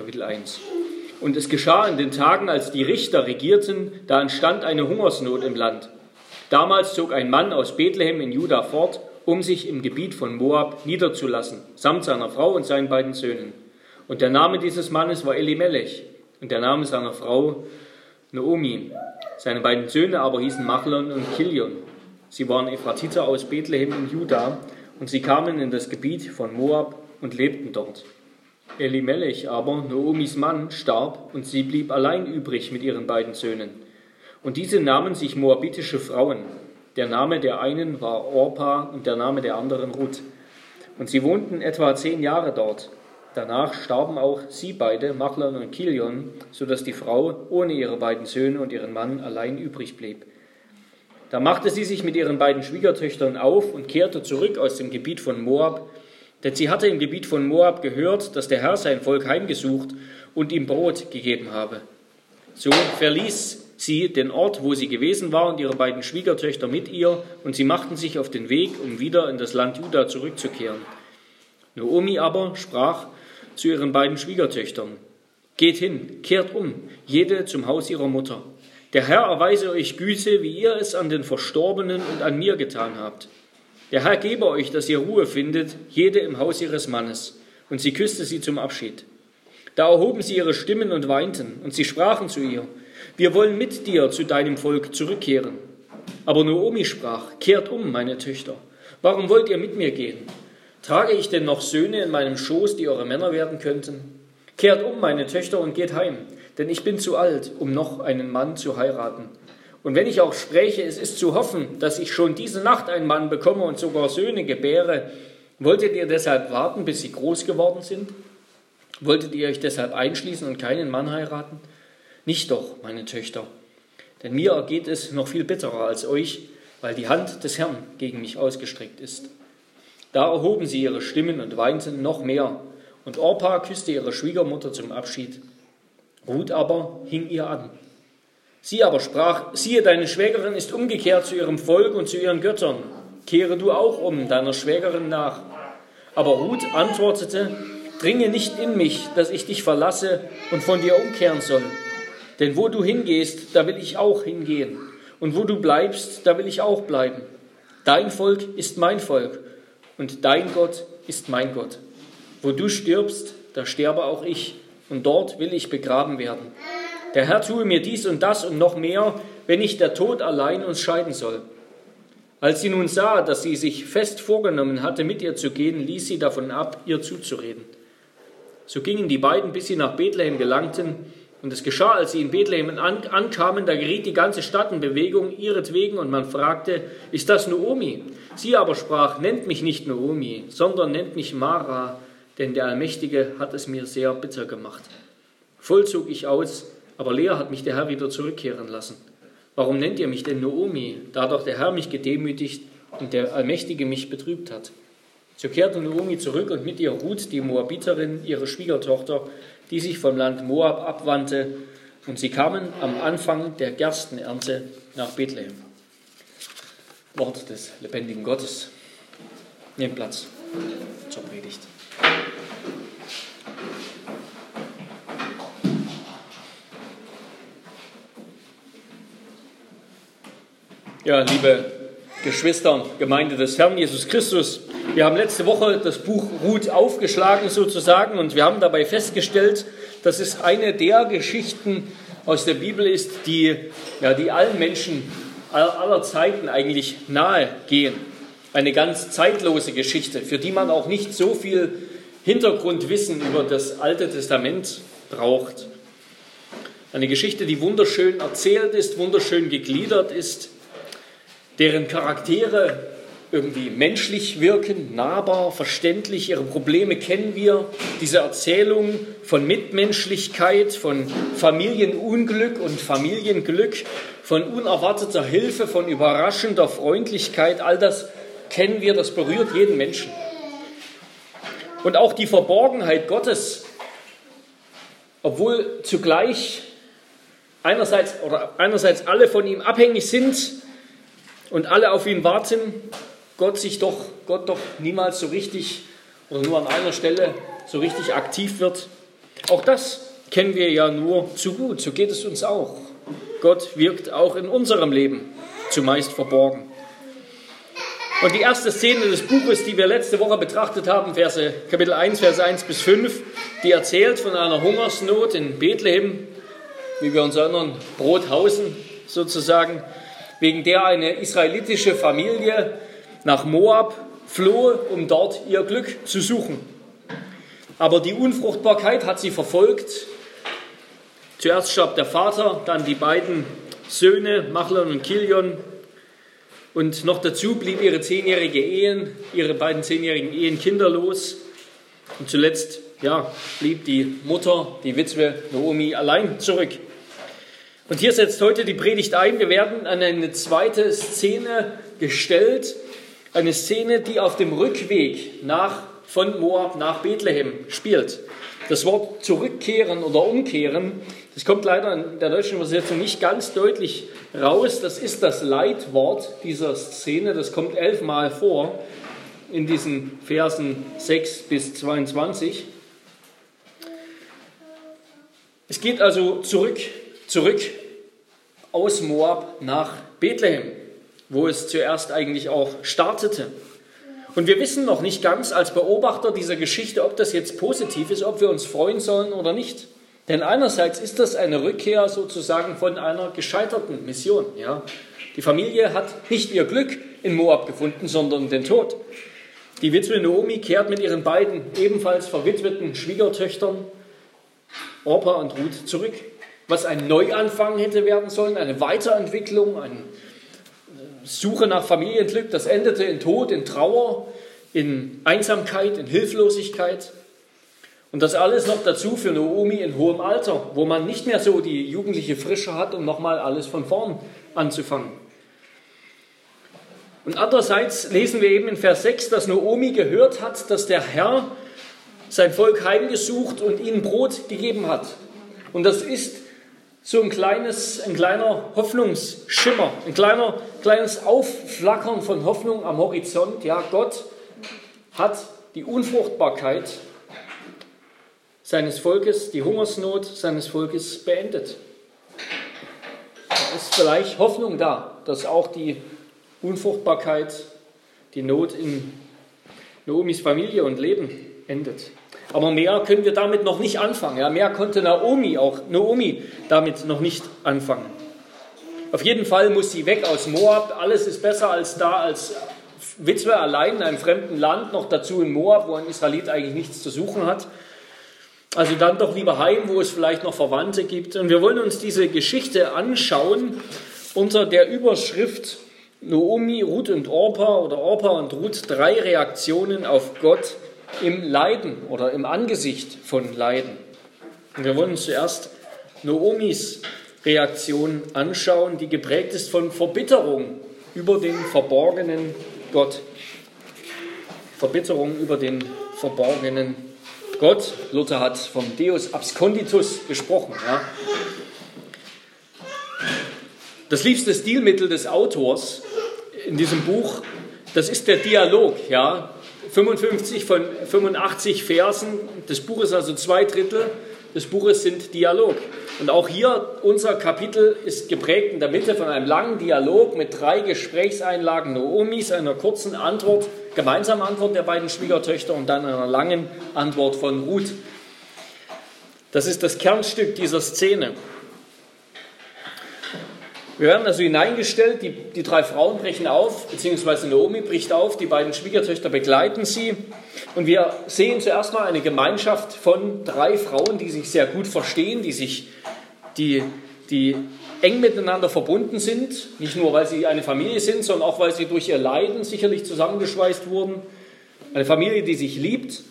Kapitel 1. Und es geschah in den Tagen, als die Richter regierten, da entstand eine Hungersnot im Land. Damals zog ein Mann aus Bethlehem in Juda fort, um sich im Gebiet von Moab niederzulassen, samt seiner Frau und seinen beiden Söhnen. Und der Name dieses Mannes war Elimelech und der Name seiner Frau Naomi. Seine beiden Söhne aber hießen Machlon und Kilion. Sie waren Ephratiter aus Bethlehem in Juda und sie kamen in das Gebiet von Moab und lebten dort. Elimelech aber, Naomis Mann, starb und sie blieb allein übrig mit ihren beiden Söhnen. Und diese nahmen sich moabitische Frauen. Der Name der einen war Orpa und der Name der anderen Ruth. Und sie wohnten etwa zehn Jahre dort. Danach starben auch sie beide, Machlon und Kilion, so dass die Frau ohne ihre beiden Söhne und ihren Mann allein übrig blieb. Da machte sie sich mit ihren beiden Schwiegertöchtern auf und kehrte zurück aus dem Gebiet von Moab, denn sie hatte im Gebiet von Moab gehört, dass der Herr sein Volk heimgesucht und ihm Brot gegeben habe. So verließ sie den Ort, wo sie gewesen war, und ihre beiden Schwiegertöchter mit ihr, und sie machten sich auf den Weg, um wieder in das Land Juda zurückzukehren. Naomi aber sprach zu ihren beiden Schwiegertöchtern, Geht hin, kehrt um, jede zum Haus ihrer Mutter. Der Herr erweise euch Güte, wie ihr es an den Verstorbenen und an mir getan habt. Der Herr gebe euch, dass ihr Ruhe findet, jede im Haus ihres Mannes. Und sie küsste sie zum Abschied. Da erhoben sie ihre Stimmen und weinten, und sie sprachen zu ihr, wir wollen mit dir zu deinem Volk zurückkehren. Aber Naomi sprach, kehrt um, meine Töchter. Warum wollt ihr mit mir gehen? Trage ich denn noch Söhne in meinem Schoß, die eure Männer werden könnten? Kehrt um, meine Töchter, und geht heim, denn ich bin zu alt, um noch einen Mann zu heiraten. Und wenn ich auch spreche, es ist zu hoffen, dass ich schon diese Nacht einen Mann bekomme und sogar Söhne gebäre, wolltet ihr deshalb warten, bis sie groß geworden sind? Wolltet ihr euch deshalb einschließen und keinen Mann heiraten? Nicht doch, meine Töchter, denn mir ergeht es noch viel bitterer als euch, weil die Hand des Herrn gegen mich ausgestreckt ist. Da erhoben sie ihre Stimmen und weinten noch mehr, und Orpa küsste ihre Schwiegermutter zum Abschied. Ruth aber hing ihr an. Sie aber sprach, siehe, deine Schwägerin ist umgekehrt zu ihrem Volk und zu ihren Göttern. Kehre du auch um deiner Schwägerin nach. Aber Ruth antwortete, dringe nicht in mich, dass ich dich verlasse und von dir umkehren soll. Denn wo du hingehst, da will ich auch hingehen. Und wo du bleibst, da will ich auch bleiben. Dein Volk ist mein Volk und dein Gott ist mein Gott. Wo du stirbst, da sterbe auch ich und dort will ich begraben werden. Der Herr tue mir dies und das und noch mehr, wenn nicht der Tod allein uns scheiden soll. Als sie nun sah, dass sie sich fest vorgenommen hatte, mit ihr zu gehen, ließ sie davon ab, ihr zuzureden. So gingen die beiden, bis sie nach Bethlehem gelangten. Und es geschah, als sie in Bethlehem ankamen, da geriet die ganze Stadt in Bewegung ihretwegen und man fragte, ist das Naomi? Sie aber sprach, nennt mich nicht Naomi, sondern nennt mich Mara, denn der Allmächtige hat es mir sehr bitter gemacht. Voll zog ich aus, aber Lea hat mich der Herr wieder zurückkehren lassen. Warum nennt ihr mich denn Naomi, da doch der Herr mich gedemütigt und der Allmächtige mich betrübt hat? So kehrte Naomi zurück und mit ihr Ruth, die Moabiterin, ihre Schwiegertochter, die sich vom Land Moab abwandte, und sie kamen am Anfang der Gerstenernte nach Bethlehem. Wort des lebendigen Gottes. Nehmt Platz zur Predigt. Ja, liebe Geschwister, Gemeinde des Herrn Jesus Christus, wir haben letzte Woche das Buch Ruth aufgeschlagen sozusagen und wir haben dabei festgestellt, dass es eine der Geschichten aus der Bibel ist, die, ja, die allen Menschen aller Zeiten eigentlich nahe gehen. Eine ganz zeitlose Geschichte, für die man auch nicht so viel Hintergrundwissen über das Alte Testament braucht. Eine Geschichte, die wunderschön erzählt ist, wunderschön gegliedert ist, deren Charaktere irgendwie menschlich wirken, nahbar, verständlich. Ihre Probleme kennen wir. Diese Erzählung von Mitmenschlichkeit, von Familienunglück und Familienglück, von unerwarteter Hilfe, von überraschender Freundlichkeit, all das kennen wir, das berührt jeden Menschen. Und auch die Verborgenheit Gottes, obwohl zugleich einerseits oder einerseits alle von ihm abhängig sind, und alle auf ihn warten, Gott sich doch, Gott doch niemals so richtig oder nur an einer Stelle so richtig aktiv wird. Auch das kennen wir ja nur zu gut. So geht es uns auch. Gott wirkt auch in unserem Leben, zumeist verborgen. Und die erste Szene des Buches, die wir letzte Woche betrachtet haben, Verse, Kapitel 1, Verse 1 bis 5, die erzählt von einer Hungersnot in Bethlehem, wie wir uns erinnern, Brothausen sozusagen, wegen der eine israelitische Familie nach Moab floh, um dort ihr Glück zu suchen. Aber die Unfruchtbarkeit hat sie verfolgt. Zuerst starb der Vater, dann die beiden Söhne, Machlon und Kilion. Und noch dazu blieb ihre zehnjährige Ehen, ihre beiden zehnjährigen Ehen kinderlos. Und zuletzt, ja, blieb die Mutter, die Witwe Naomi allein zurück. Und hier setzt heute die Predigt ein. Wir werden an eine zweite Szene gestellt. Eine Szene, die auf dem Rückweg nach, von Moab nach Bethlehem spielt. Das Wort zurückkehren oder umkehren, das kommt leider in der deutschen Übersetzung nicht ganz deutlich raus. Das ist das Leitwort dieser Szene. Das kommt elfmal vor in diesen Versen 6 bis 22. Es geht also zurück, zurück aus Moab nach Bethlehem, wo es zuerst eigentlich auch startete. Und wir wissen noch nicht ganz als Beobachter dieser Geschichte, ob das jetzt positiv ist, ob wir uns freuen sollen oder nicht. Denn einerseits ist das eine Rückkehr sozusagen von einer gescheiterten Mission. Ja? Die Familie hat nicht ihr Glück in Moab gefunden, sondern den Tod. Die Witwe Naomi kehrt mit ihren beiden ebenfalls verwitweten Schwiegertöchtern Orpa und Ruth zurück was ein Neuanfang hätte werden sollen, eine Weiterentwicklung, eine Suche nach Familienglück, das endete in Tod, in Trauer, in Einsamkeit, in Hilflosigkeit. Und das alles noch dazu für Naomi in hohem Alter, wo man nicht mehr so die jugendliche Frische hat, um nochmal alles von vorn anzufangen. Und andererseits lesen wir eben in Vers 6, dass Naomi gehört hat, dass der Herr sein Volk heimgesucht und ihnen Brot gegeben hat. Und das ist so ein, kleines, ein kleiner Hoffnungsschimmer, ein kleiner, kleines Aufflackern von Hoffnung am Horizont. Ja, Gott hat die Unfruchtbarkeit seines Volkes, die Hungersnot seines Volkes beendet. Da ist vielleicht Hoffnung da, dass auch die Unfruchtbarkeit, die Not in Naomis Familie und Leben endet. Aber mehr können wir damit noch nicht anfangen. Ja, mehr konnte Naomi auch Naomi damit noch nicht anfangen. Auf jeden Fall muss sie weg aus Moab. Alles ist besser als da als Witwe allein in einem fremden Land, noch dazu in Moab, wo ein Israelit eigentlich nichts zu suchen hat. Also dann doch lieber heim, wo es vielleicht noch Verwandte gibt. Und wir wollen uns diese Geschichte anschauen unter der Überschrift Naomi, Ruth und Orpa oder Orpa und Ruth, drei Reaktionen auf Gott im Leiden oder im Angesicht von Leiden. Und wir wollen uns zuerst Noomis Reaktion anschauen, die geprägt ist von Verbitterung über den verborgenen Gott. Verbitterung über den verborgenen Gott. Luther hat vom Deus absconditus gesprochen. Ja. Das liebste Stilmittel des Autors in diesem Buch, das ist der Dialog. Ja. 55 von 85 Versen des Buches, also zwei Drittel des Buches sind Dialog. Und auch hier, unser Kapitel ist geprägt in der Mitte von einem langen Dialog mit drei Gesprächseinlagen Noomis, einer kurzen Antwort, gemeinsamen Antwort der beiden Schwiegertöchter und dann einer langen Antwort von Ruth. Das ist das Kernstück dieser Szene. Wir werden also hineingestellt, die, die drei Frauen brechen auf, beziehungsweise Naomi bricht auf, die beiden Schwiegertöchter begleiten sie. Und wir sehen zuerst mal eine Gemeinschaft von drei Frauen, die sich sehr gut verstehen, die sich, die, die eng miteinander verbunden sind, nicht nur weil sie eine Familie sind, sondern auch weil sie durch ihr Leiden sicherlich zusammengeschweißt wurden. Eine Familie, die sich liebt.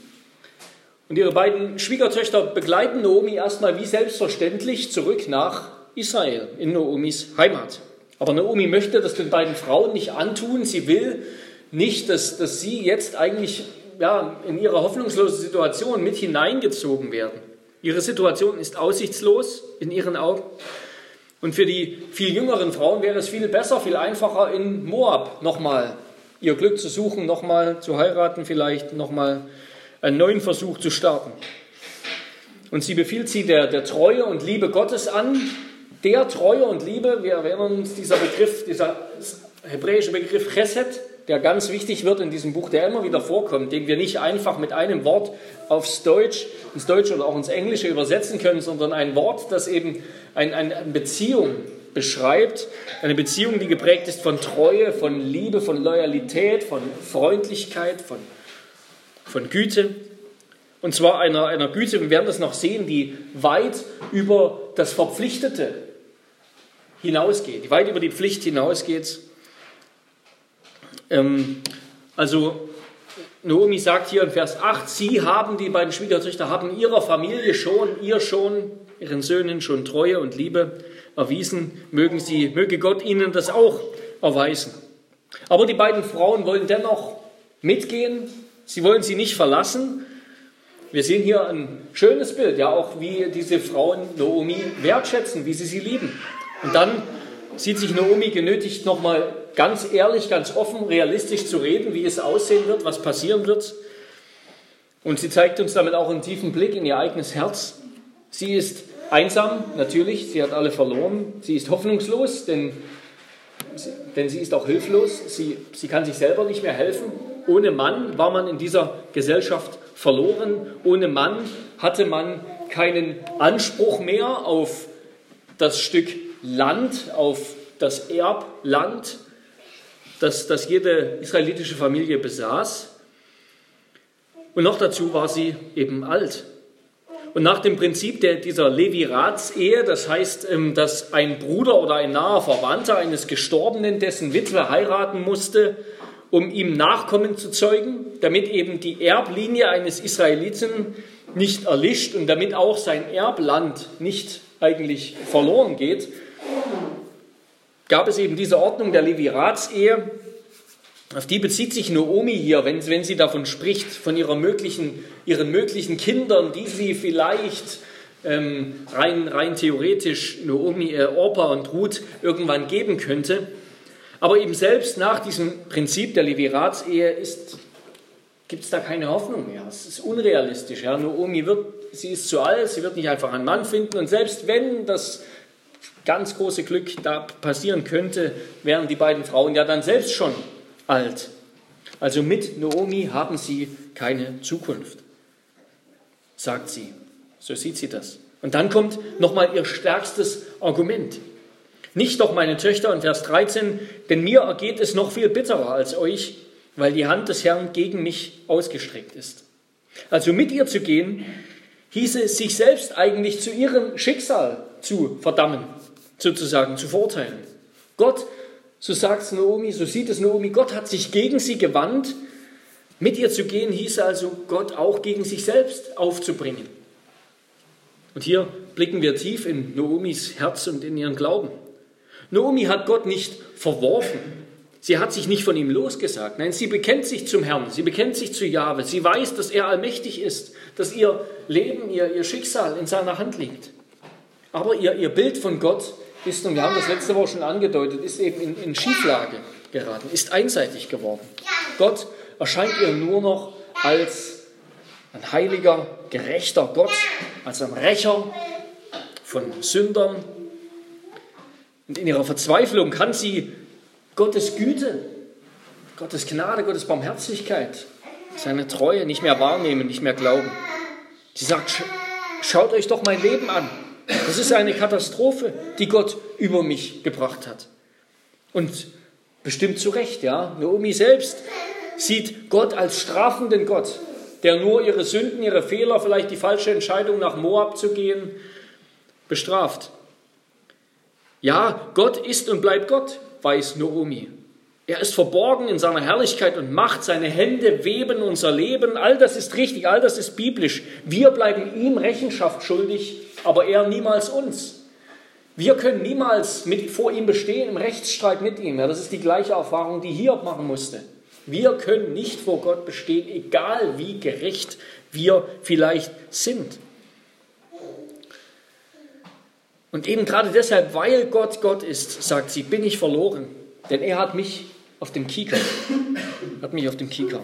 Und ihre beiden Schwiegertöchter begleiten Naomi erstmal wie selbstverständlich zurück nach Israel, in Naomis Heimat. Aber Naomi möchte das den beiden Frauen nicht antun. Sie will nicht, dass, dass sie jetzt eigentlich ja, in ihre hoffnungslose Situation mit hineingezogen werden. Ihre Situation ist aussichtslos in ihren Augen. Und für die viel jüngeren Frauen wäre es viel besser, viel einfacher, in Moab nochmal ihr Glück zu suchen, nochmal zu heiraten, vielleicht nochmal einen neuen Versuch zu starten. und sie befiehlt sie der, der Treue und Liebe Gottes an. Der Treue und Liebe, wir erinnern uns, dieser Begriff, dieser hebräische Begriff Chesed, der ganz wichtig wird in diesem Buch, der immer wieder vorkommt, den wir nicht einfach mit einem Wort aufs Deutsch, ins Deutsche oder auch ins Englische übersetzen können, sondern ein Wort, das eben ein, eine Beziehung beschreibt, eine Beziehung, die geprägt ist von Treue, von Liebe, von Loyalität, von Freundlichkeit, von, von Güte. Und zwar einer, einer Güte, wir werden das noch sehen, die weit über das Verpflichtete hinausgeht, weit über die Pflicht hinausgeht. Ähm, also Naomi sagt hier in Vers 8, sie haben, die beiden Schwiegertöchter, haben ihrer Familie schon, ihr schon, ihren Söhnen schon Treue und Liebe erwiesen. Mögen sie, möge Gott ihnen das auch erweisen. Aber die beiden Frauen wollen dennoch mitgehen. Sie wollen sie nicht verlassen. Wir sehen hier ein schönes Bild, ja auch wie diese Frauen Naomi wertschätzen, wie sie sie lieben. Und dann sieht sich Naomi genötigt, nochmal ganz ehrlich, ganz offen, realistisch zu reden, wie es aussehen wird, was passieren wird. Und sie zeigt uns damit auch einen tiefen Blick in ihr eigenes Herz. Sie ist einsam, natürlich, sie hat alle verloren. Sie ist hoffnungslos, denn, denn sie ist auch hilflos. Sie, sie kann sich selber nicht mehr helfen. Ohne Mann war man in dieser Gesellschaft verloren. Ohne Mann hatte man keinen Anspruch mehr auf das Stück Land, auf das Erbland, das, das jede israelitische Familie besaß. Und noch dazu war sie eben alt. Und nach dem Prinzip der, dieser Levirats-Ehe, das heißt, ähm, dass ein Bruder oder ein naher Verwandter eines Gestorbenen dessen Witwe heiraten musste, um ihm Nachkommen zu zeugen, damit eben die Erblinie eines Israeliten nicht erlischt und damit auch sein Erbland nicht eigentlich verloren geht, gab es eben diese Ordnung der Levirats-Ehe. Auf die bezieht sich Naomi hier, wenn, wenn sie davon spricht, von ihrer möglichen, ihren möglichen Kindern, die sie vielleicht ähm, rein, rein theoretisch Naomi, äh, Orpa und Ruth irgendwann geben könnte. Aber eben selbst nach diesem Prinzip der Levirats-Ehe gibt es da keine Hoffnung mehr. Es ist unrealistisch. Ja. Naomi wird, sie ist zu alt, sie wird nicht einfach einen Mann finden. Und selbst wenn das ganz große Glück da passieren könnte, wären die beiden Frauen ja dann selbst schon alt. Also mit Naomi haben sie keine Zukunft, sagt sie. So sieht sie das. Und dann kommt nochmal ihr stärkstes Argument. Nicht doch, meine Töchter, in Vers 13, denn mir ergeht es noch viel bitterer als euch, weil die Hand des Herrn gegen mich ausgestreckt ist. Also mit ihr zu gehen, hieße sich selbst eigentlich zu ihrem Schicksal zu verdammen sozusagen zu verurteilen. Gott, so sagt es Naomi, so sieht es Naomi, Gott hat sich gegen sie gewandt. Mit ihr zu gehen hieß also, Gott auch gegen sich selbst aufzubringen. Und hier blicken wir tief in Naomis Herz und in ihren Glauben. Naomi hat Gott nicht verworfen. Sie hat sich nicht von ihm losgesagt. Nein, sie bekennt sich zum Herrn. Sie bekennt sich zu Jahwe. Sie weiß, dass er allmächtig ist, dass ihr Leben, ihr, ihr Schicksal in seiner Hand liegt. Aber ihr, ihr Bild von Gott ist, und wir haben das letzte Woche schon angedeutet, ist eben in, in Schieflage geraten, ist einseitig geworden. Gott erscheint ihr nur noch als ein heiliger, gerechter Gott, als ein Rächer von Sündern. Und in ihrer Verzweiflung kann sie Gottes Güte, Gottes Gnade, Gottes Barmherzigkeit, seine Treue nicht mehr wahrnehmen, nicht mehr glauben. Sie sagt, schaut euch doch mein Leben an. Das ist eine Katastrophe, die Gott über mich gebracht hat. Und bestimmt zu Recht, ja. Naomi selbst sieht Gott als strafenden Gott, der nur ihre Sünden, ihre Fehler, vielleicht die falsche Entscheidung nach Moab zu gehen, bestraft. Ja, Gott ist und bleibt Gott, weiß Naomi. Er ist verborgen in seiner Herrlichkeit und Macht. Seine Hände weben unser Leben. All das ist richtig, all das ist biblisch. Wir bleiben ihm Rechenschaft schuldig aber er niemals uns. Wir können niemals mit, vor ihm bestehen im Rechtsstreit mit ihm. Ja, das ist die gleiche Erfahrung, die Hiob machen musste. Wir können nicht vor Gott bestehen, egal wie gerecht wir vielleicht sind. Und eben gerade deshalb, weil Gott Gott ist, sagt sie, bin ich verloren. Denn er hat mich auf dem Kieker. Hat mich auf dem Kieker.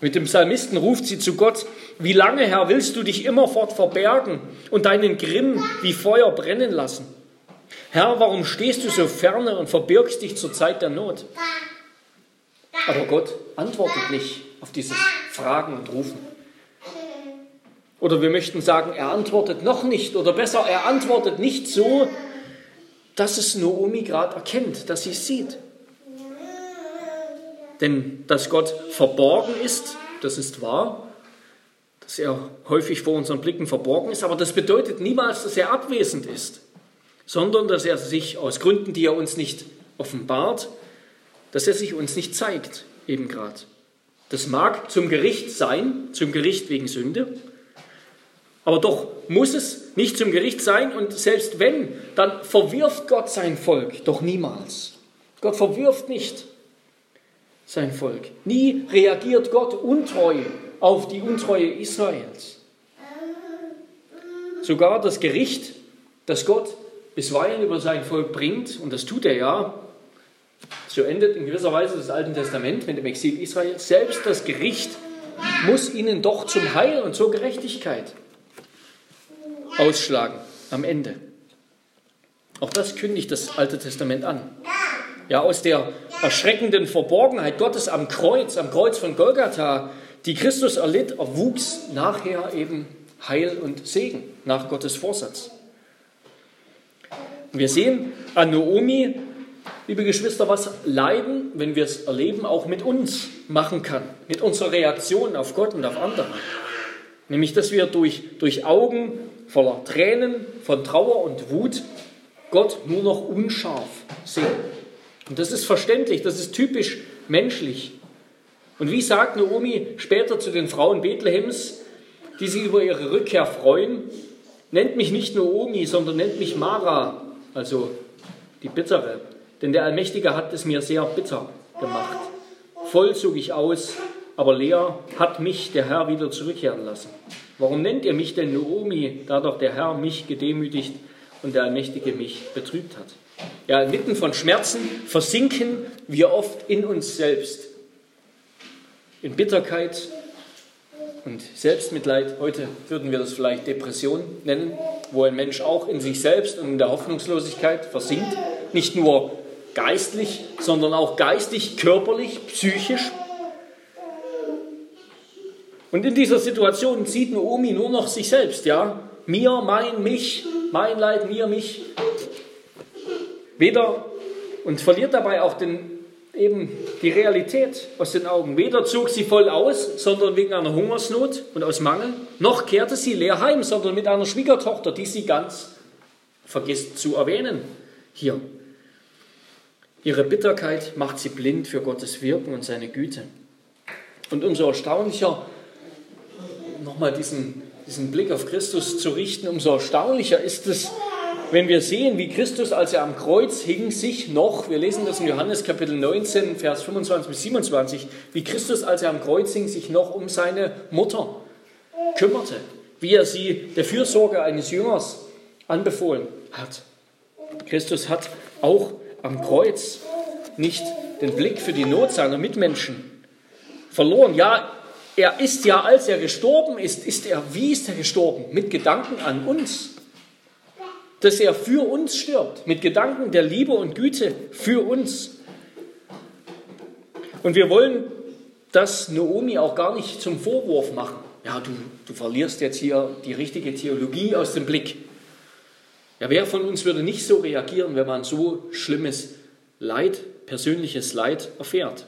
Mit dem Psalmisten ruft sie zu Gott, wie lange, Herr, willst du dich immerfort verbergen und deinen Grimm wie Feuer brennen lassen? Herr, warum stehst du so ferne und verbirgst dich zur Zeit der Not? Aber Gott antwortet nicht auf dieses Fragen und Rufen. Oder wir möchten sagen, er antwortet noch nicht. Oder besser, er antwortet nicht so, dass es Naomi gerade erkennt, dass sie es sieht. Denn dass Gott verborgen ist, das ist wahr, dass er häufig vor unseren Blicken verborgen ist, aber das bedeutet niemals, dass er abwesend ist, sondern dass er sich aus Gründen, die er uns nicht offenbart, dass er sich uns nicht zeigt, eben gerade. Das mag zum Gericht sein, zum Gericht wegen Sünde, aber doch muss es nicht zum Gericht sein. Und selbst wenn, dann verwirft Gott sein Volk doch niemals. Gott verwirft nicht sein Volk. Nie reagiert Gott untreu auf die Untreue Israels. Sogar das Gericht, das Gott bisweilen über sein Volk bringt, und das tut er ja, so endet in gewisser Weise das Alte Testament mit dem Exil Israels, selbst das Gericht muss ihnen doch zum Heil und zur Gerechtigkeit ausschlagen am Ende. Auch das kündigt das Alte Testament an. Ja, aus der erschreckenden Verborgenheit Gottes am Kreuz, am Kreuz von Golgatha, die Christus erlitt, erwuchs nachher eben Heil und Segen nach Gottes Vorsatz. Wir sehen an Naomi, liebe Geschwister, was Leiden, wenn wir es erleben, auch mit uns machen kann, mit unserer Reaktion auf Gott und auf andere. Nämlich, dass wir durch, durch Augen voller Tränen, von Trauer und Wut Gott nur noch unscharf sehen. Und das ist verständlich, das ist typisch menschlich. Und wie sagt Naomi später zu den Frauen Bethlehems, die sich über ihre Rückkehr freuen, nennt mich nicht Naomi, sondern nennt mich Mara, also die Bittere. Denn der Allmächtige hat es mir sehr bitter gemacht. Voll zog ich aus, aber leer hat mich der Herr wieder zurückkehren lassen. Warum nennt ihr mich denn Naomi, da doch der Herr mich gedemütigt und der Allmächtige mich betrübt hat? Ja, inmitten von Schmerzen versinken wir oft in uns selbst. In Bitterkeit und Selbstmitleid. Heute würden wir das vielleicht Depression nennen, wo ein Mensch auch in sich selbst und in der Hoffnungslosigkeit versinkt. Nicht nur geistlich, sondern auch geistig, körperlich, psychisch, und in dieser Situation sieht Naomi nur noch sich selbst, ja? Mir, mein, mich, mein Leid, mir, mich. Weder und verliert dabei auch den, eben die Realität aus den Augen. Weder zog sie voll aus, sondern wegen einer Hungersnot und aus Mangel, noch kehrte sie leer heim, sondern mit einer Schwiegertochter, die sie ganz vergisst zu erwähnen hier. Ihre Bitterkeit macht sie blind für Gottes Wirken und seine Güte. Und umso erstaunlicher nochmal diesen, diesen Blick auf Christus zu richten, umso erstaunlicher ist es, wenn wir sehen, wie Christus, als er am Kreuz hing, sich noch, wir lesen das in Johannes Kapitel 19, Vers 25 bis 27, wie Christus, als er am Kreuz hing, sich noch um seine Mutter kümmerte, wie er sie der Fürsorge eines Jüngers anbefohlen hat. Christus hat auch am Kreuz nicht den Blick für die Not seiner Mitmenschen verloren. Ja, er ist ja, als er gestorben ist, ist er, wie ist er gestorben? Mit Gedanken an uns. Dass er für uns stirbt, mit Gedanken der Liebe und Güte für uns. Und wir wollen das Naomi auch gar nicht zum Vorwurf machen. Ja, du, du verlierst jetzt hier die richtige Theologie aus dem Blick. Ja, wer von uns würde nicht so reagieren, wenn man so schlimmes Leid, persönliches Leid erfährt?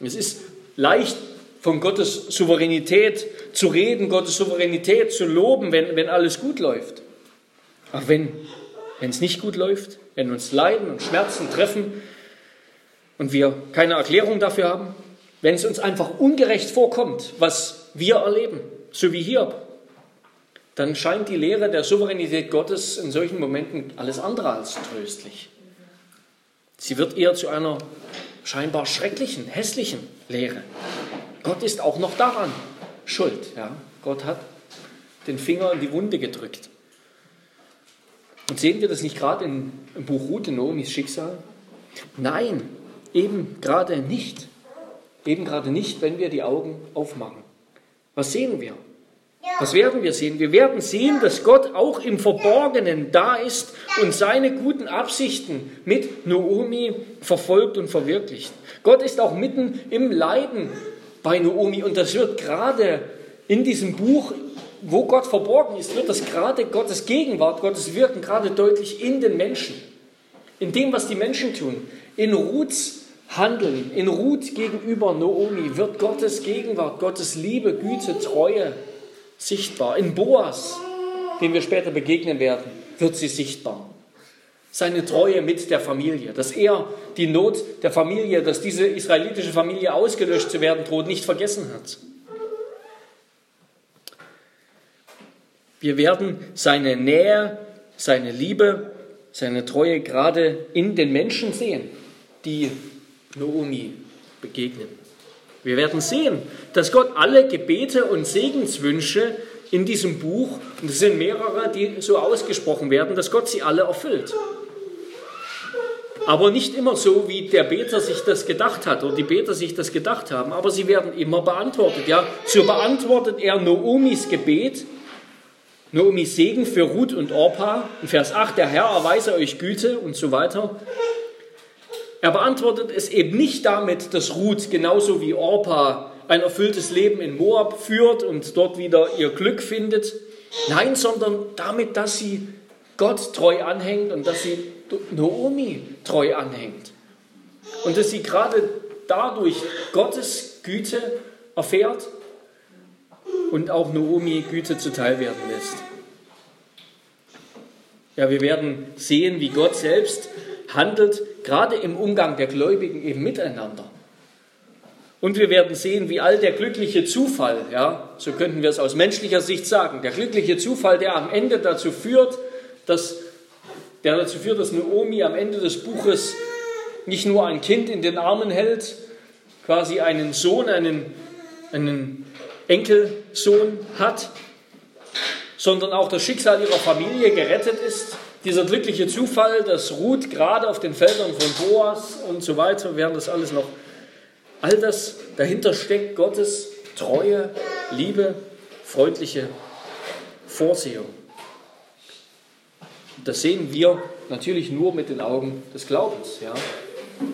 Es ist leicht von Gottes Souveränität zu reden, Gottes Souveränität zu loben, wenn, wenn alles gut läuft. Wenn, wenn es nicht gut läuft, wenn uns Leiden und Schmerzen treffen und wir keine Erklärung dafür haben, wenn es uns einfach ungerecht vorkommt, was wir erleben, so wie hier, dann scheint die Lehre der Souveränität Gottes in solchen Momenten alles andere als tröstlich. Sie wird eher zu einer scheinbar schrecklichen, hässlichen Lehre. Gott ist auch noch daran schuld. Ja? Gott hat den Finger in die Wunde gedrückt. Und sehen wir das nicht gerade im Buch Ruth, in Naomis Schicksal? Nein, eben gerade nicht. Eben gerade nicht, wenn wir die Augen aufmachen. Was sehen wir? Was werden wir sehen? Wir werden sehen, dass Gott auch im Verborgenen da ist und seine guten Absichten mit Noomi verfolgt und verwirklicht. Gott ist auch mitten im Leiden bei Noomi und das wird gerade in diesem Buch, wo Gott verborgen ist, wird das gerade Gottes Gegenwart, Gottes Wirken gerade deutlich in den Menschen, in dem, was die Menschen tun, in Ruths Handeln, in Ruth gegenüber Noomi wird Gottes Gegenwart, Gottes Liebe, Güte, Treue sichtbar. In Boas, dem wir später begegnen werden, wird sie sichtbar. Seine Treue mit der Familie, dass er die Not der Familie, dass diese israelitische Familie ausgelöscht zu werden droht, nicht vergessen hat. Wir werden seine Nähe, seine Liebe, seine Treue gerade in den Menschen sehen, die Noomi begegnen. Wir werden sehen, dass Gott alle Gebete und Segenswünsche in diesem Buch, und es sind mehrere, die so ausgesprochen werden, dass Gott sie alle erfüllt. Aber nicht immer so, wie der Beter sich das gedacht hat oder die Beter sich das gedacht haben, aber sie werden immer beantwortet. Ja, so beantwortet er Noomis Gebet, Noomis Segen für Ruth und Orpa. In Vers 8, der Herr erweise euch Güte und so weiter. Er beantwortet es eben nicht damit, dass Ruth genauso wie Orpa ein erfülltes Leben in Moab führt und dort wieder ihr Glück findet. Nein, sondern damit, dass sie Gott treu anhängt und dass sie Naomi treu anhängt. Und dass sie gerade dadurch Gottes Güte erfährt und auch Naomi Güte zuteil werden lässt. Ja, wir werden sehen, wie Gott selbst handelt, gerade im Umgang der Gläubigen eben miteinander. Und wir werden sehen, wie all der glückliche Zufall, ja, so könnten wir es aus menschlicher Sicht sagen, der glückliche Zufall, der am Ende dazu führt, dass, der dazu führt, dass Naomi am Ende des Buches nicht nur ein Kind in den Armen hält, quasi einen Sohn, einen, einen Enkelsohn hat, sondern auch das Schicksal ihrer Familie gerettet ist dieser glückliche Zufall, dass Ruth gerade auf den Feldern von Boas und so weiter, wir werden das alles noch, all das dahinter steckt Gottes treue, Liebe, freundliche Vorsehung. Das sehen wir natürlich nur mit den Augen des Glaubens. Ja.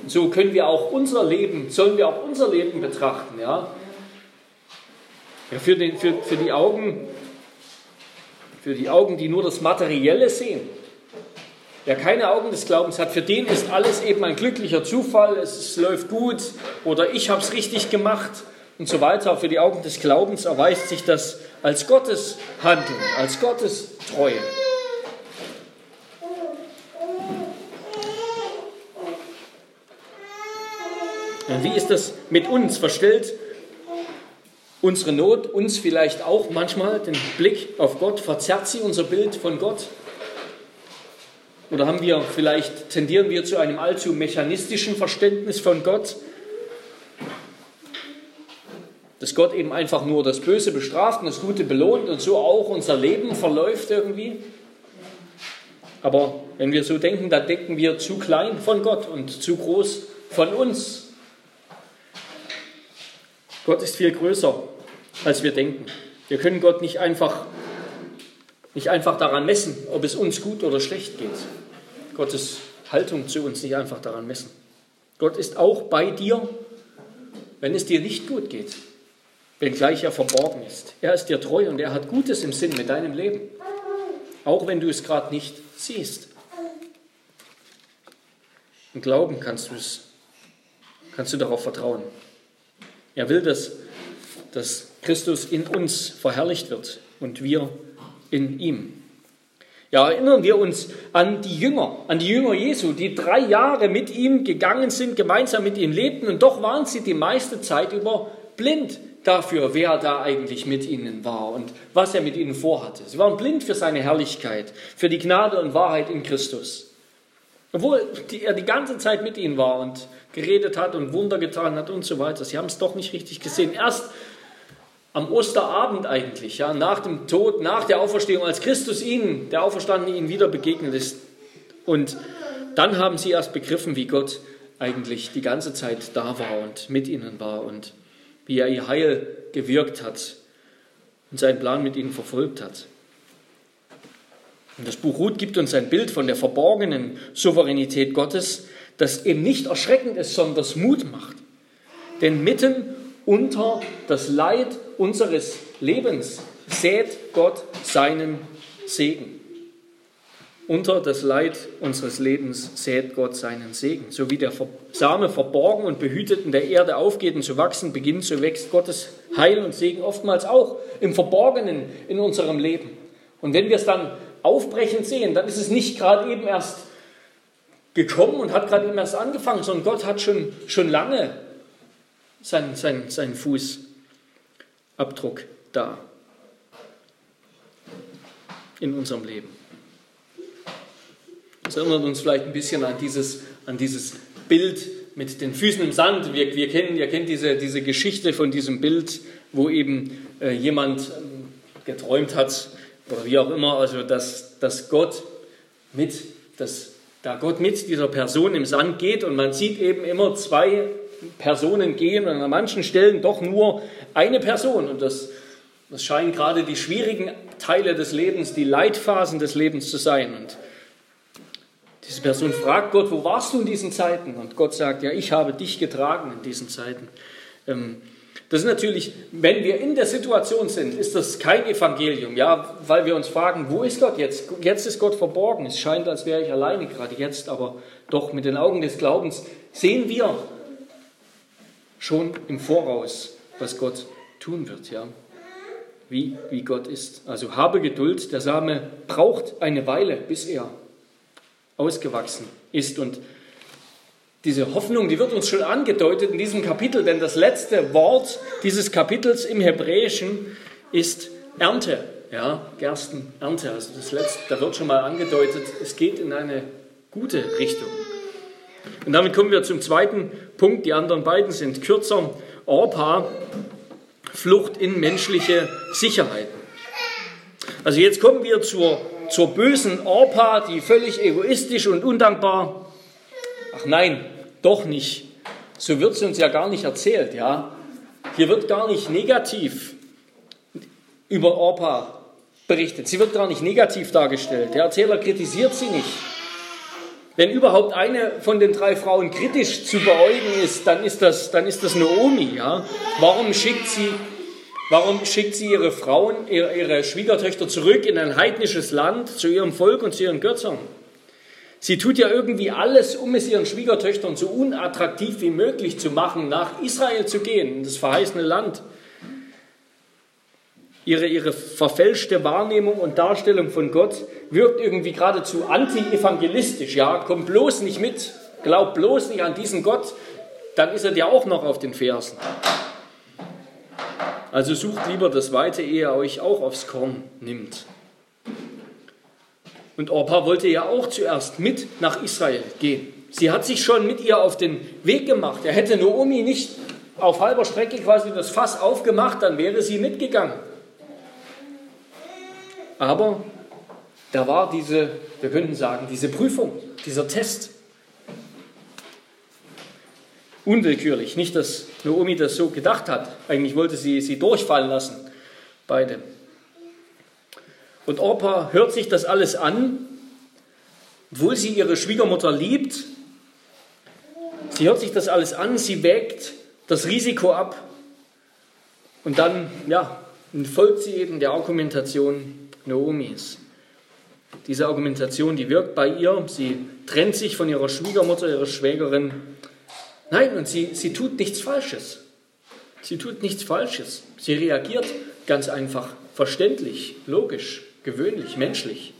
so können wir auch unser Leben, sollen wir auch unser Leben betrachten. Ja. Ja für, den, für, für, die Augen, für die Augen, die nur das Materielle sehen, Wer keine Augen des Glaubens hat, für den ist alles eben ein glücklicher Zufall, es läuft gut oder ich habe es richtig gemacht und so weiter. Für die Augen des Glaubens erweist sich das als Gottes Handeln, als Gottes Treue. Wie ist das mit uns? Verstellt unsere Not uns vielleicht auch manchmal den Blick auf Gott? Verzerrt sie unser Bild von Gott? Oder haben wir vielleicht, tendieren wir zu einem allzu mechanistischen Verständnis von Gott, dass Gott eben einfach nur das Böse bestraft und das Gute belohnt und so auch unser Leben verläuft irgendwie? Aber wenn wir so denken, dann denken wir zu klein von Gott und zu groß von uns. Gott ist viel größer, als wir denken. Wir können Gott nicht einfach, nicht einfach daran messen, ob es uns gut oder schlecht geht. Gottes Haltung zu uns nicht einfach daran messen. Gott ist auch bei dir, wenn es dir nicht gut geht, wenngleich er verborgen ist. Er ist dir treu und er hat Gutes im Sinn mit deinem Leben, auch wenn du es gerade nicht siehst. Im Glauben kannst du es, kannst du darauf vertrauen. Er will, dass, dass Christus in uns verherrlicht wird und wir in ihm. Ja, erinnern wir uns an die Jünger, an die Jünger Jesu, die drei Jahre mit ihm gegangen sind, gemeinsam mit ihm lebten und doch waren sie die meiste Zeit über blind dafür, wer da eigentlich mit ihnen war und was er mit ihnen vorhatte. Sie waren blind für seine Herrlichkeit, für die Gnade und Wahrheit in Christus. Obwohl er die ganze Zeit mit ihnen war und geredet hat und Wunder getan hat und so weiter. Sie haben es doch nicht richtig gesehen. Erst am Osterabend eigentlich, ja, nach dem Tod, nach der Auferstehung, als Christus ihnen, der Auferstandene, ihnen wieder begegnet ist. Und dann haben sie erst begriffen, wie Gott eigentlich die ganze Zeit da war und mit ihnen war und wie er ihr Heil gewirkt hat und seinen Plan mit ihnen verfolgt hat. Und das Buch Ruth gibt uns ein Bild von der verborgenen Souveränität Gottes, das eben nicht erschreckend ist, sondern das Mut macht. Denn mitten unter das Leid unseres Lebens sät Gott seinen Segen. Unter das Leid unseres Lebens sät Gott seinen Segen. So wie der Same verborgen und behütet in der Erde aufgeht und zu wachsen beginnt, so wächst Gottes Heil und Segen oftmals auch im Verborgenen in unserem Leben. Und wenn wir es dann aufbrechend sehen, dann ist es nicht gerade eben erst gekommen und hat gerade eben erst angefangen, sondern Gott hat schon, schon lange seinen, seinen, seinen Fußabdruck da in unserem Leben. Das erinnert uns vielleicht ein bisschen an dieses, an dieses Bild mit den Füßen im Sand. Wir, wir kennen, ihr kennt diese, diese Geschichte von diesem Bild, wo eben äh, jemand ähm, geträumt hat, oder wie auch immer, also dass, dass Gott mit, dass da Gott mit dieser Person im Sand geht und man sieht eben immer zwei Personen gehen und an manchen Stellen doch nur eine Person. Und das, das scheinen gerade die schwierigen Teile des Lebens, die Leitphasen des Lebens zu sein. Und diese Person fragt Gott, wo warst du in diesen Zeiten? Und Gott sagt, ja, ich habe dich getragen in diesen Zeiten. Ähm, das ist natürlich, wenn wir in der Situation sind, ist das kein Evangelium, ja, weil wir uns fragen, wo ist Gott jetzt? Jetzt ist Gott verborgen. Es scheint, als wäre ich alleine gerade jetzt, aber doch mit den Augen des Glaubens sehen wir schon im Voraus, was Gott tun wird, ja. Wie, wie Gott ist. Also habe Geduld, der Same braucht eine Weile, bis er ausgewachsen ist. Und diese Hoffnung, die wird uns schon angedeutet in diesem Kapitel, denn das letzte Wort dieses Kapitels im Hebräischen ist Ernte, ja, Gerstenernte. Also das letzte, da wird schon mal angedeutet, es geht in eine gute Richtung. Und damit kommen wir zum zweiten Punkt. Die anderen beiden sind kürzer. Orpa, Flucht in menschliche Sicherheiten. Also jetzt kommen wir zur, zur bösen Orpa, die völlig egoistisch und undankbar Ach nein, doch nicht. So wird es uns ja gar nicht erzählt, ja. Hier wird gar nicht negativ über Orpa berichtet. Sie wird gar nicht negativ dargestellt. Der Erzähler kritisiert sie nicht. Wenn überhaupt eine von den drei Frauen kritisch zu beäugen ist, dann ist das, dann ist das Naomi. Ja? Warum, schickt sie, warum schickt sie ihre Frauen, ihre, ihre Schwiegertöchter zurück in ein heidnisches Land zu ihrem Volk und zu ihren Götzern? Sie tut ja irgendwie alles, um es ihren Schwiegertöchtern so unattraktiv wie möglich zu machen, nach Israel zu gehen, in das verheißene Land. Ihre, ihre verfälschte Wahrnehmung und Darstellung von Gott wirkt irgendwie geradezu anti-evangelistisch. Ja, komm bloß nicht mit, glaub bloß nicht an diesen Gott, dann ist er dir auch noch auf den Fersen. Also sucht lieber das Weite, ehe er euch auch aufs Korn nimmt. Und Orpa wollte ja auch zuerst mit nach Israel gehen. Sie hat sich schon mit ihr auf den Weg gemacht. Er hätte Noomi nicht auf halber Strecke quasi das Fass aufgemacht, dann wäre sie mitgegangen. Aber da war diese, wir könnten sagen, diese Prüfung, dieser Test. Unwillkürlich. Nicht, dass Naomi das so gedacht hat. Eigentlich wollte sie sie durchfallen lassen, beide. Und Orpa hört sich das alles an, obwohl sie ihre Schwiegermutter liebt. Sie hört sich das alles an, sie wägt das Risiko ab und dann, ja, folgt sie eben der Argumentation Naomis. Diese Argumentation, die wirkt bei ihr. Sie trennt sich von ihrer Schwiegermutter, ihrer Schwägerin. Nein, und sie, sie tut nichts Falsches. Sie tut nichts Falsches. Sie reagiert ganz einfach verständlich, logisch gewöhnlich, menschlich.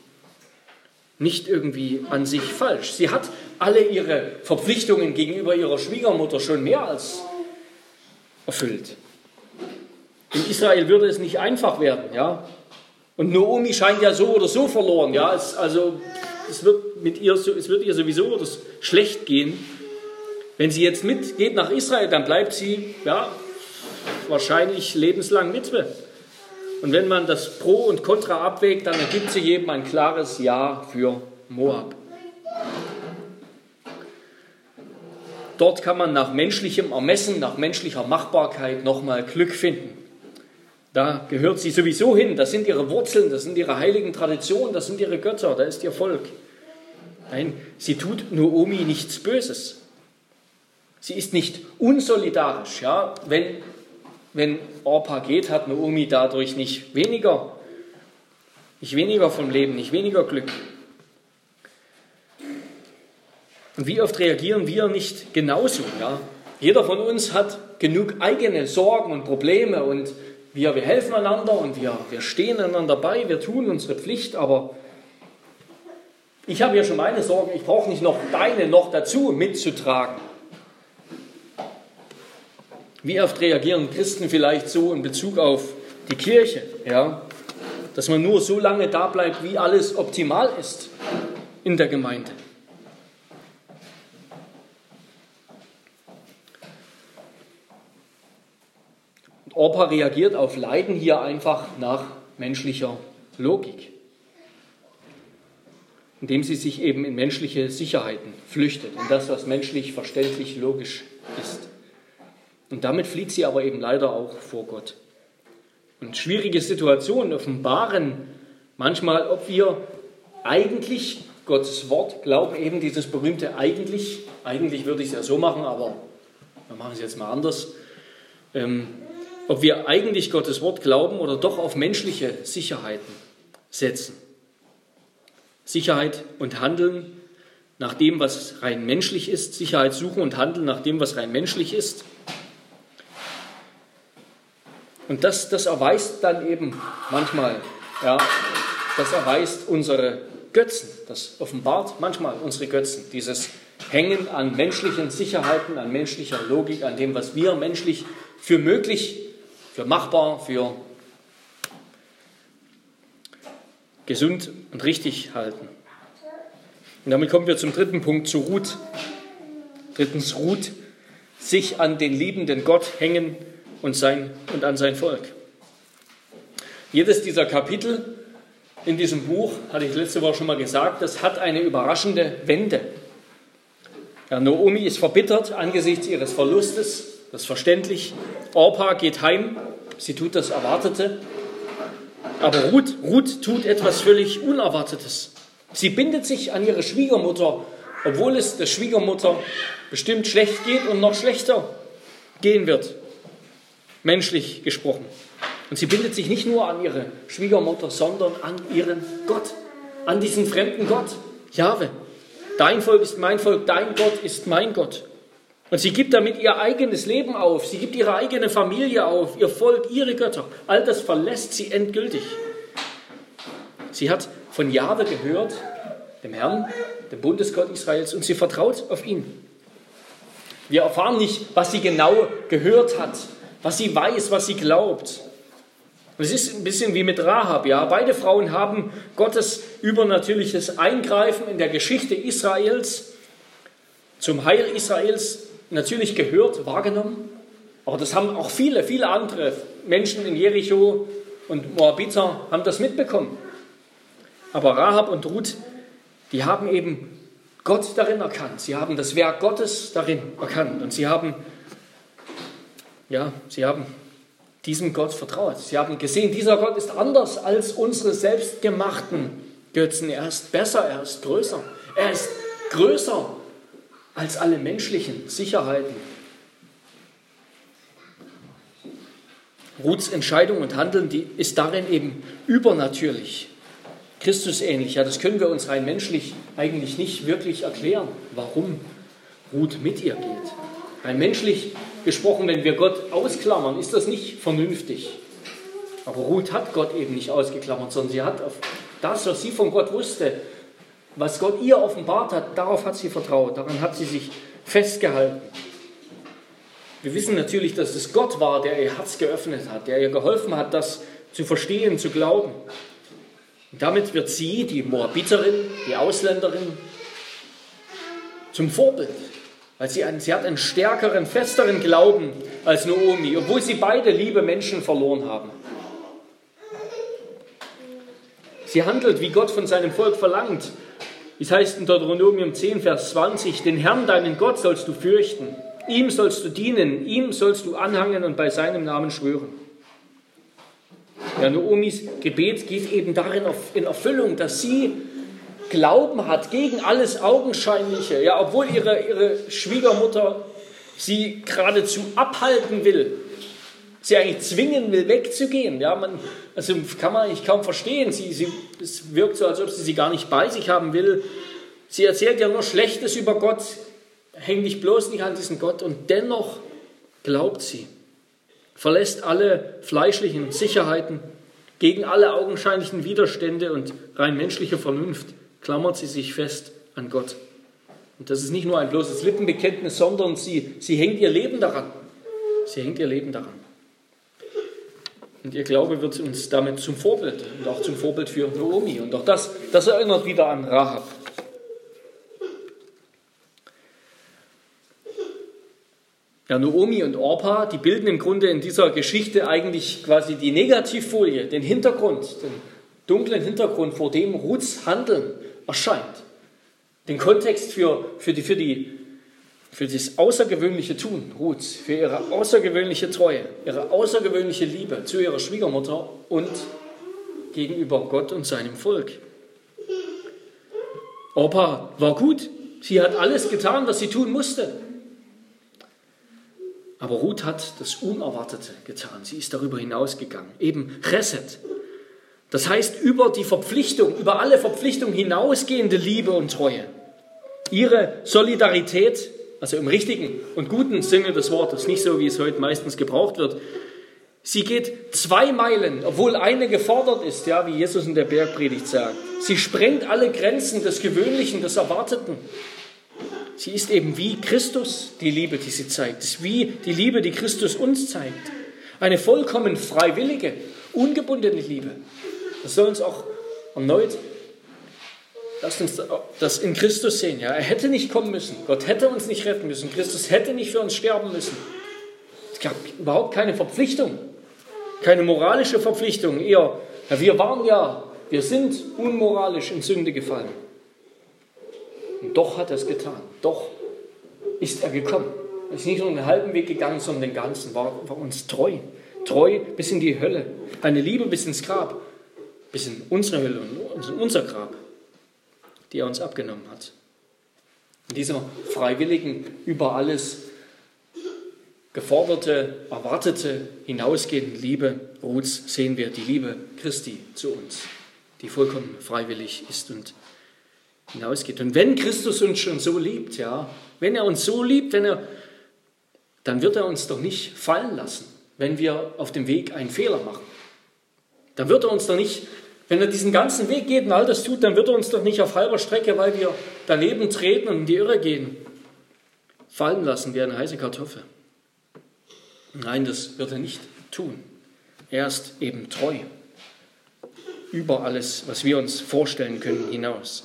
Nicht irgendwie an sich falsch. Sie hat alle ihre Verpflichtungen gegenüber ihrer Schwiegermutter schon mehr als erfüllt. In Israel würde es nicht einfach werden, ja. Und Naomi scheint ja so oder so verloren, ja. Es, also es wird mit ihr, es wird ihr sowieso das schlecht gehen. Wenn sie jetzt mitgeht nach Israel, dann bleibt sie, ja, wahrscheinlich lebenslang Witwe. Und wenn man das Pro und Contra abwägt, dann ergibt sich eben ein klares Ja für Moab. Dort kann man nach menschlichem Ermessen, nach menschlicher Machbarkeit nochmal Glück finden. Da gehört sie sowieso hin. Das sind ihre Wurzeln, das sind ihre heiligen Traditionen, das sind ihre Götter, da ist ihr Volk. Nein, sie tut Noomi nichts Böses. Sie ist nicht unsolidarisch. Ja? Wenn, wenn Orpa geht, hat Noomi dadurch nicht weniger, nicht weniger vom Leben, nicht weniger Glück. Und wie oft reagieren wir nicht genauso? Ja? Jeder von uns hat genug eigene Sorgen und Probleme und wir, wir helfen einander und wir, wir stehen einander bei, wir tun unsere Pflicht, aber ich habe ja schon meine Sorgen, ich brauche nicht noch deine noch dazu mitzutragen. Wie oft reagieren Christen vielleicht so in Bezug auf die Kirche, ja? dass man nur so lange da bleibt, wie alles optimal ist in der Gemeinde. Orpa reagiert auf Leiden hier einfach nach menschlicher Logik, indem sie sich eben in menschliche Sicherheiten flüchtet, in das, was menschlich verständlich logisch ist. Und damit flieht sie aber eben leider auch vor Gott. Und schwierige Situationen offenbaren manchmal, ob wir eigentlich Gottes Wort glauben, eben dieses berühmte eigentlich. Eigentlich würde ich es ja so machen, aber wir machen es jetzt mal anders. Ähm, ob wir eigentlich Gottes Wort glauben oder doch auf menschliche Sicherheiten setzen. Sicherheit und Handeln nach dem, was rein menschlich ist, Sicherheit suchen und handeln nach dem, was rein menschlich ist. Und das, das erweist dann eben manchmal, ja, das erweist unsere Götzen, das offenbart manchmal unsere Götzen, dieses Hängen an menschlichen Sicherheiten, an menschlicher Logik, an dem, was wir menschlich für möglich für machbar, für gesund und richtig halten. Und damit kommen wir zum dritten Punkt, zu Ruth. Drittens, Ruth, sich an den liebenden Gott hängen und, sein, und an sein Volk. Jedes dieser Kapitel in diesem Buch, hatte ich letzte Woche schon mal gesagt, das hat eine überraschende Wende. Ja, Naomi ist verbittert angesichts ihres Verlustes, das ist verständlich. Orpa geht heim, sie tut das Erwartete. Aber Ruth, Ruth tut etwas völlig Unerwartetes. Sie bindet sich an ihre Schwiegermutter, obwohl es der Schwiegermutter bestimmt schlecht geht und noch schlechter gehen wird, menschlich gesprochen. Und sie bindet sich nicht nur an ihre Schwiegermutter, sondern an ihren Gott, an diesen fremden Gott, Jahwe. Dein Volk ist mein Volk, dein Gott ist mein Gott. Und sie gibt damit ihr eigenes Leben auf, sie gibt ihre eigene Familie auf, ihr Volk, ihre Götter. All das verlässt sie endgültig. Sie hat von Jahwe gehört, dem Herrn, dem Bundesgott Israels, und sie vertraut auf ihn. Wir erfahren nicht, was sie genau gehört hat, was sie weiß, was sie glaubt. Es ist ein bisschen wie mit Rahab, ja. Beide Frauen haben Gottes übernatürliches Eingreifen in der Geschichte Israels zum Heil Israels natürlich gehört, wahrgenommen, aber das haben auch viele, viele andere Menschen in Jericho und Moabiter haben das mitbekommen. Aber Rahab und Ruth, die haben eben Gott darin erkannt. Sie haben das Werk Gottes darin erkannt und sie haben, ja, sie haben diesem Gott vertraut. Sie haben gesehen, dieser Gott ist anders als unsere selbstgemachten Götzen. Er ist besser, er ist größer. Er ist größer als alle menschlichen Sicherheiten. Ruths Entscheidung und Handeln die ist darin eben übernatürlich, Christusähnlich. Ja, das können wir uns rein menschlich eigentlich nicht wirklich erklären, warum Ruth mit ihr geht. Rein menschlich gesprochen, wenn wir Gott ausklammern, ist das nicht vernünftig. Aber Ruth hat Gott eben nicht ausgeklammert, sondern sie hat auf das, was sie von Gott wusste, was Gott ihr offenbart hat, darauf hat sie vertraut, daran hat sie sich festgehalten. Wir wissen natürlich, dass es Gott war, der ihr Herz geöffnet hat, der ihr geholfen hat, das zu verstehen, zu glauben. Und damit wird sie, die Moabiterin, die Ausländerin, zum Vorbild. Weil sie, einen, sie hat einen stärkeren, festeren Glauben als Naomi, obwohl sie beide liebe Menschen verloren haben. Sie handelt, wie Gott von seinem Volk verlangt. Es heißt in Deuteronomium 10, Vers 20, den Herrn, deinen Gott, sollst du fürchten, ihm sollst du dienen, ihm sollst du anhangen und bei seinem Namen schwören. Ja, Naomis Gebet geht eben darin in Erfüllung, dass sie Glauben hat gegen alles Augenscheinliche. Ja, obwohl ihre, ihre Schwiegermutter sie geradezu abhalten will, sie eigentlich zwingen will, wegzugehen. Ja, man, also kann man eigentlich kaum verstehen. Sie, sie, es wirkt so, als ob sie sie gar nicht bei sich haben will. Sie erzählt ja nur Schlechtes über Gott. Häng dich bloß nicht an diesen Gott. Und dennoch glaubt sie. Verlässt alle fleischlichen Sicherheiten gegen alle augenscheinlichen Widerstände und rein menschliche Vernunft klammert sie sich fest an Gott. Und das ist nicht nur ein bloßes Lippenbekenntnis, sondern sie, sie hängt ihr Leben daran. Sie hängt ihr Leben daran. Und ihr Glaube wird uns damit zum Vorbild und auch zum Vorbild für Naomi. Und auch das, das erinnert wieder an Rahab. Ja, Naomi und Orpa, die bilden im Grunde in dieser Geschichte eigentlich quasi die Negativfolie, den Hintergrund, den dunklen Hintergrund, vor dem Ruths Handeln erscheint. Den Kontext für, für, die, für die für das außergewöhnliche Tun Ruths, für ihre außergewöhnliche Treue, ihre außergewöhnliche Liebe zu ihrer Schwiegermutter und gegenüber Gott und seinem Volk. Opa war gut. Sie hat alles getan, was sie tun musste. Aber Ruth hat das Unerwartete getan. Sie ist darüber hinausgegangen. Eben Reset. Das heißt, über die Verpflichtung, über alle Verpflichtungen hinausgehende Liebe und Treue. Ihre Solidarität also im richtigen und guten Sinne des Wortes, nicht so wie es heute meistens gebraucht wird. Sie geht zwei Meilen, obwohl eine gefordert ist, ja, wie Jesus in der Bergpredigt sagt. Sie sprengt alle Grenzen des Gewöhnlichen, des Erwarteten. Sie ist eben wie Christus, die Liebe, die sie zeigt. Es ist wie die Liebe, die Christus uns zeigt. Eine vollkommen freiwillige, ungebundene Liebe. Das soll uns auch erneut Lasst uns das in Christus sehen. Ja? Er hätte nicht kommen müssen. Gott hätte uns nicht retten müssen. Christus hätte nicht für uns sterben müssen. Es gab überhaupt keine Verpflichtung, keine moralische Verpflichtung. Eher, ja, wir waren ja, wir sind unmoralisch in Sünde gefallen. Und doch hat er es getan. Doch ist er gekommen. Er ist nicht nur einen halben Weg gegangen, sondern den ganzen, war, war uns treu. Treu bis in die Hölle. Eine Liebe bis ins Grab. Bis in unsere Hölle und in unser Grab die er uns abgenommen hat. In dieser freiwilligen, über alles geforderte, erwartete, hinausgehenden Liebe Ruths sehen wir die Liebe Christi zu uns, die vollkommen freiwillig ist und hinausgeht. Und wenn Christus uns schon so liebt, ja, wenn er uns so liebt, wenn er, dann wird er uns doch nicht fallen lassen, wenn wir auf dem Weg einen Fehler machen. Dann wird er uns doch nicht wenn er diesen ganzen Weg geht und all das tut, dann wird er uns doch nicht auf halber Strecke, weil wir daneben treten und in die Irre gehen, fallen lassen wie eine heiße Kartoffel. Nein, das wird er nicht tun. Er ist eben treu über alles, was wir uns vorstellen können, hinaus.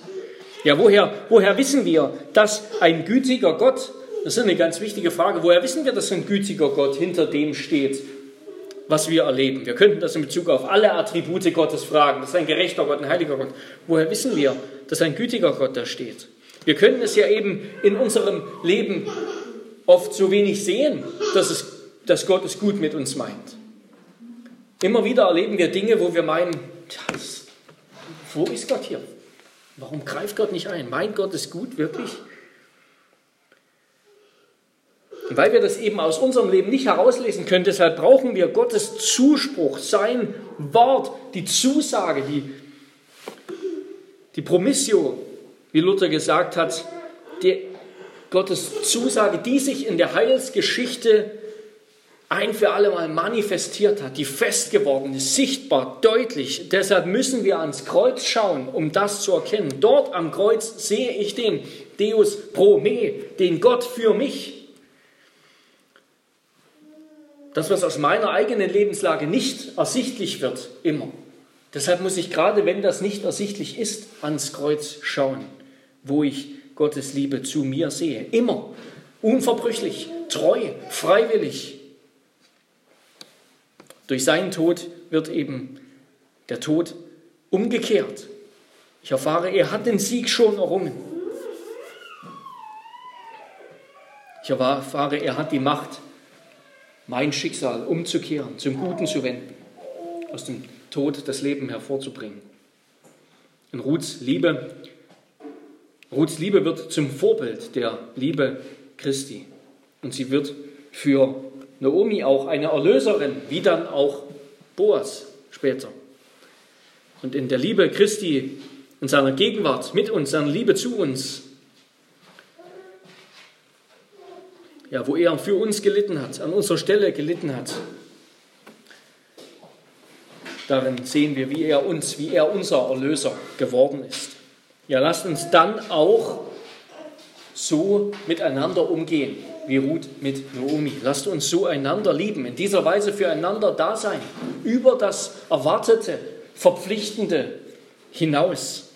Ja, woher, woher wissen wir, dass ein gütiger Gott, das ist eine ganz wichtige Frage, woher wissen wir, dass ein gütiger Gott hinter dem steht, was wir erleben. Wir könnten das in Bezug auf alle Attribute Gottes fragen. Das ist ein gerechter Gott, ein heiliger Gott. Woher wissen wir, dass ein gütiger Gott da steht? Wir können es ja eben in unserem Leben oft so wenig sehen, dass, es, dass Gott es gut mit uns meint. Immer wieder erleben wir Dinge, wo wir meinen, das, wo ist Gott hier? Warum greift Gott nicht ein? Meint Gott es gut, wirklich? Und weil wir das eben aus unserem Leben nicht herauslesen können, deshalb brauchen wir Gottes Zuspruch, sein Wort, die Zusage, die, die Promissio, wie Luther gesagt hat, die, Gottes Zusage, die sich in der Heilsgeschichte ein für alle Mal manifestiert hat, die fest geworden ist, sichtbar, deutlich. Deshalb müssen wir ans Kreuz schauen, um das zu erkennen. Dort am Kreuz sehe ich den Deus pro me, den Gott für mich. Das, was aus meiner eigenen Lebenslage nicht ersichtlich wird, immer. Deshalb muss ich gerade, wenn das nicht ersichtlich ist, ans Kreuz schauen, wo ich Gottes Liebe zu mir sehe. Immer. Unverbrüchlich, treu, freiwillig. Durch seinen Tod wird eben der Tod umgekehrt. Ich erfahre, er hat den Sieg schon errungen. Ich erfahre, er hat die Macht mein Schicksal umzukehren, zum Guten zu wenden, aus dem Tod das Leben hervorzubringen. Und Ruths Liebe, Ruths Liebe wird zum Vorbild der Liebe Christi. Und sie wird für Naomi auch eine Erlöserin, wie dann auch Boas später. Und in der Liebe Christi, in seiner Gegenwart mit uns, seiner Liebe zu uns, ja, wo er für uns gelitten hat, an unserer Stelle gelitten hat, darin sehen wir, wie er uns, wie er unser Erlöser geworden ist. Ja, lasst uns dann auch so miteinander umgehen, wie Ruth mit Naomi. Lasst uns so einander lieben, in dieser Weise füreinander da sein, über das Erwartete, Verpflichtende hinaus.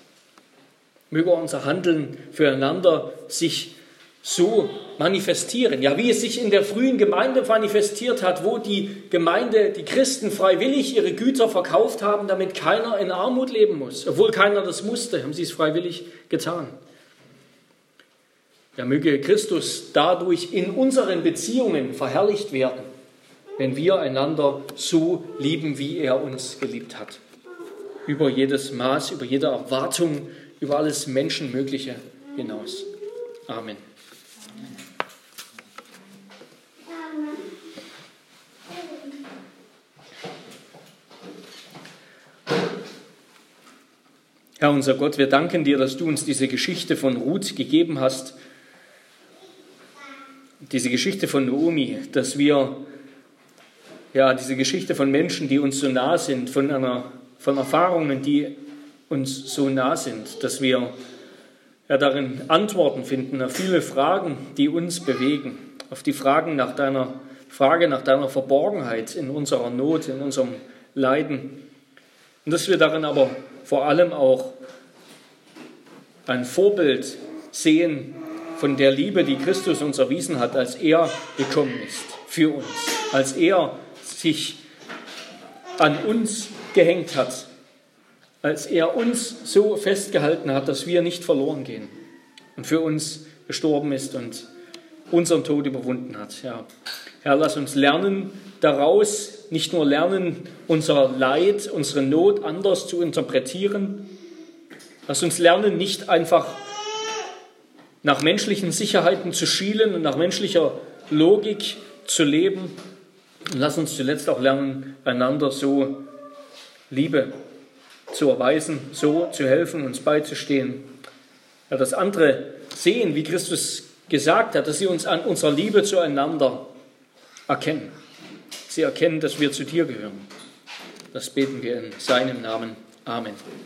Möge unser Handeln füreinander sich so manifestieren. Ja, wie es sich in der frühen Gemeinde manifestiert hat, wo die Gemeinde, die Christen freiwillig ihre Güter verkauft haben, damit keiner in Armut leben muss. Obwohl keiner das musste, haben sie es freiwillig getan. Ja, möge Christus dadurch in unseren Beziehungen verherrlicht werden, wenn wir einander so lieben, wie er uns geliebt hat. Über jedes Maß, über jede Erwartung, über alles Menschenmögliche hinaus. Amen. Herr unser Gott, wir danken dir, dass du uns diese Geschichte von Ruth gegeben hast diese Geschichte von Naomi, dass wir ja diese Geschichte von Menschen, die uns so nah sind, von einer von Erfahrungen, die uns so nah sind, dass wir ja darin Antworten finden auf viele Fragen, die uns bewegen, auf die Fragen nach deiner Frage nach deiner Verborgenheit in unserer Not, in unserem Leiden. Und dass wir darin aber vor allem auch ein Vorbild sehen von der Liebe, die Christus uns erwiesen hat, als er gekommen ist für uns, als er sich an uns gehängt hat, als er uns so festgehalten hat, dass wir nicht verloren gehen und für uns gestorben ist und unseren Tod überwunden hat. Ja. Herr, lass uns lernen daraus, nicht nur lernen, unser Leid, unsere Not anders zu interpretieren. Lass uns lernen, nicht einfach nach menschlichen Sicherheiten zu schielen und nach menschlicher Logik zu leben. Und lass uns zuletzt auch lernen, einander so Liebe zu erweisen, so zu helfen, uns beizustehen. Ja, dass andere sehen, wie Christus gesagt hat, dass sie uns an unserer Liebe zueinander erkennen. Sie erkennen, dass wir zu dir gehören. Das beten wir in seinem Namen. Amen.